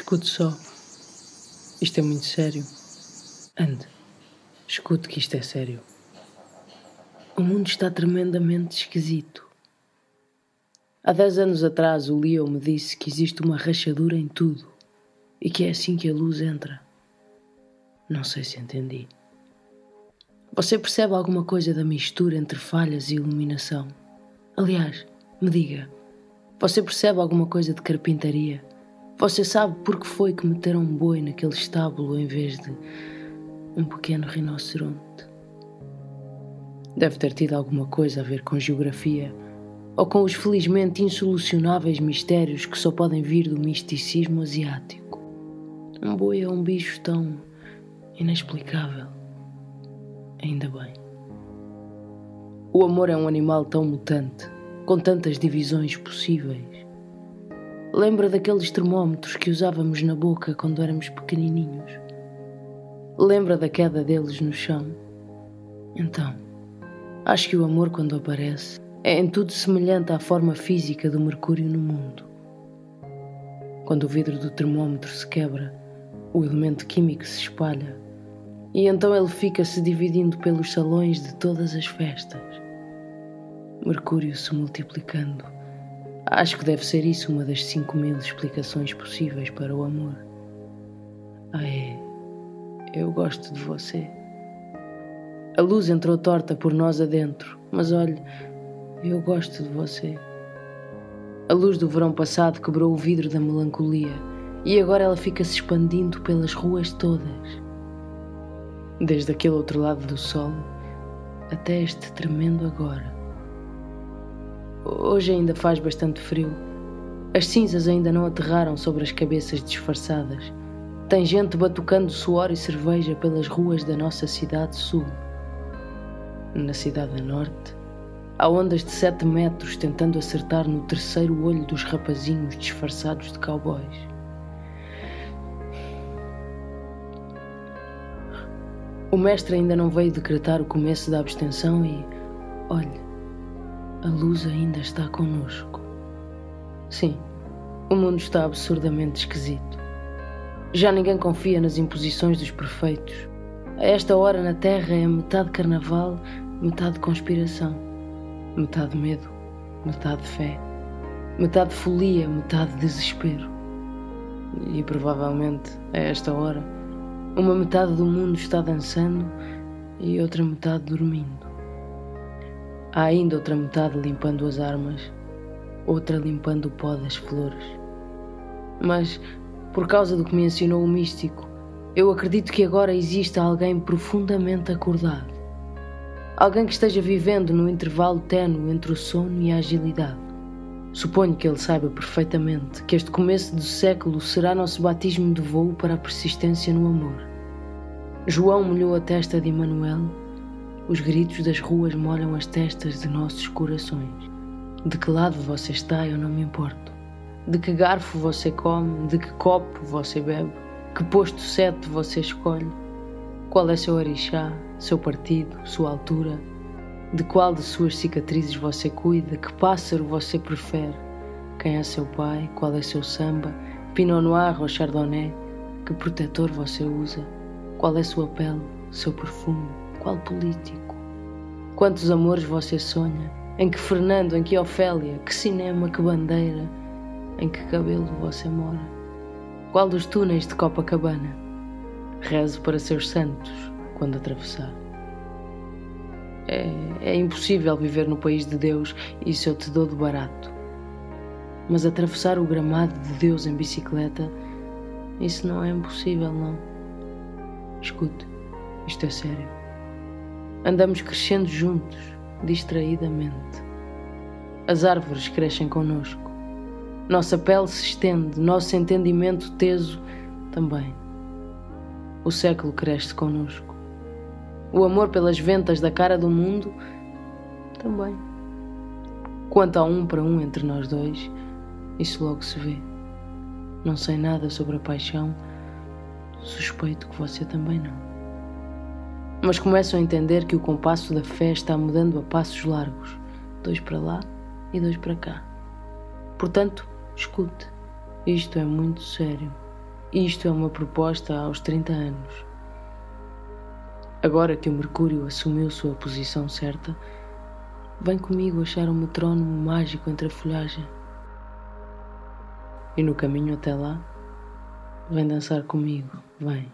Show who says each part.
Speaker 1: Escute só. Isto é muito sério. Ande. Escute que isto é sério. O mundo está tremendamente esquisito. Há dez anos atrás o Leo me disse que existe uma rachadura em tudo e que é assim que a luz entra. Não sei se entendi. Você percebe alguma coisa da mistura entre falhas e iluminação? Aliás, me diga, você percebe alguma coisa de carpintaria? Você sabe por que foi que meteram um boi naquele estábulo em vez de um pequeno rinoceronte? Deve ter tido alguma coisa a ver com geografia ou com os felizmente insolucionáveis mistérios que só podem vir do misticismo asiático. Um boi é um bicho tão inexplicável. Ainda bem. O amor é um animal tão mutante, com tantas divisões possíveis. Lembra daqueles termómetros que usávamos na boca quando éramos pequenininhos? Lembra da queda deles no chão? Então, acho que o amor, quando aparece, é em tudo semelhante à forma física do mercúrio no mundo. Quando o vidro do termómetro se quebra, o elemento químico se espalha e então ele fica se dividindo pelos salões de todas as festas. Mercúrio se multiplicando Acho que deve ser isso uma das cinco mil explicações possíveis para o amor. Ah, é. Eu gosto de você. A luz entrou torta por nós adentro, mas olhe, eu gosto de você. A luz do verão passado quebrou o vidro da melancolia e agora ela fica se expandindo pelas ruas todas. Desde aquele outro lado do sol até este tremendo agora. Hoje ainda faz bastante frio. As cinzas ainda não aterraram sobre as cabeças disfarçadas. Tem gente batucando suor e cerveja pelas ruas da nossa cidade sul. Na cidade norte, há ondas de sete metros tentando acertar no terceiro olho dos rapazinhos disfarçados de cowboys. O mestre ainda não veio decretar o começo da abstenção e, olhe, a luz ainda está conosco. Sim, o mundo está absurdamente esquisito. Já ninguém confia nas imposições dos prefeitos. A esta hora na Terra é metade carnaval, metade conspiração, metade medo, metade fé, metade folia, metade desespero. E provavelmente, a esta hora, uma metade do mundo está dançando e outra metade dormindo. Há ainda outra metade limpando as armas, outra limpando o pó das flores. Mas, por causa do que me ensinou o místico, eu acredito que agora exista alguém profundamente acordado. Alguém que esteja vivendo no intervalo ténue entre o sono e a agilidade. Suponho que ele saiba perfeitamente que este começo do século será nosso batismo de voo para a persistência no amor. João molhou a testa de Emanuel os gritos das ruas molham as testas de nossos corações. De que lado você está, eu não me importo. De que garfo você come, de que copo você bebe, que posto sete você escolhe. Qual é seu orixá, seu partido, sua altura? De qual de suas cicatrizes você cuida? Que pássaro você prefere? Quem é seu pai? Qual é seu samba? Pinot Noir ou Chardonnay? Que protetor você usa? Qual é sua pele, seu perfume? Qual político? Quantos amores você sonha? Em que Fernando, em que Ofélia, que cinema, que bandeira, em que cabelo você mora? Qual dos túneis de Copacabana? Rezo para seus santos quando atravessar. É, é impossível viver no país de Deus, isso eu te dou de barato. Mas atravessar o gramado de Deus em bicicleta, isso não é impossível, não. Escute, isto é sério. Andamos crescendo juntos, distraidamente. As árvores crescem conosco. Nossa pele se estende, nosso entendimento teso também. O século cresce conosco. O amor pelas ventas da cara do mundo também. Quanto a um para um entre nós dois, isso logo se vê. Não sei nada sobre a paixão, suspeito que você também não mas começam a entender que o compasso da fé está mudando a passos largos, dois para lá e dois para cá. Portanto, escute, isto é muito sério. Isto é uma proposta aos 30 anos. Agora que o Mercúrio assumiu sua posição certa, vem comigo achar um metrónomo mágico entre a folhagem. E no caminho até lá, vem dançar comigo, vem.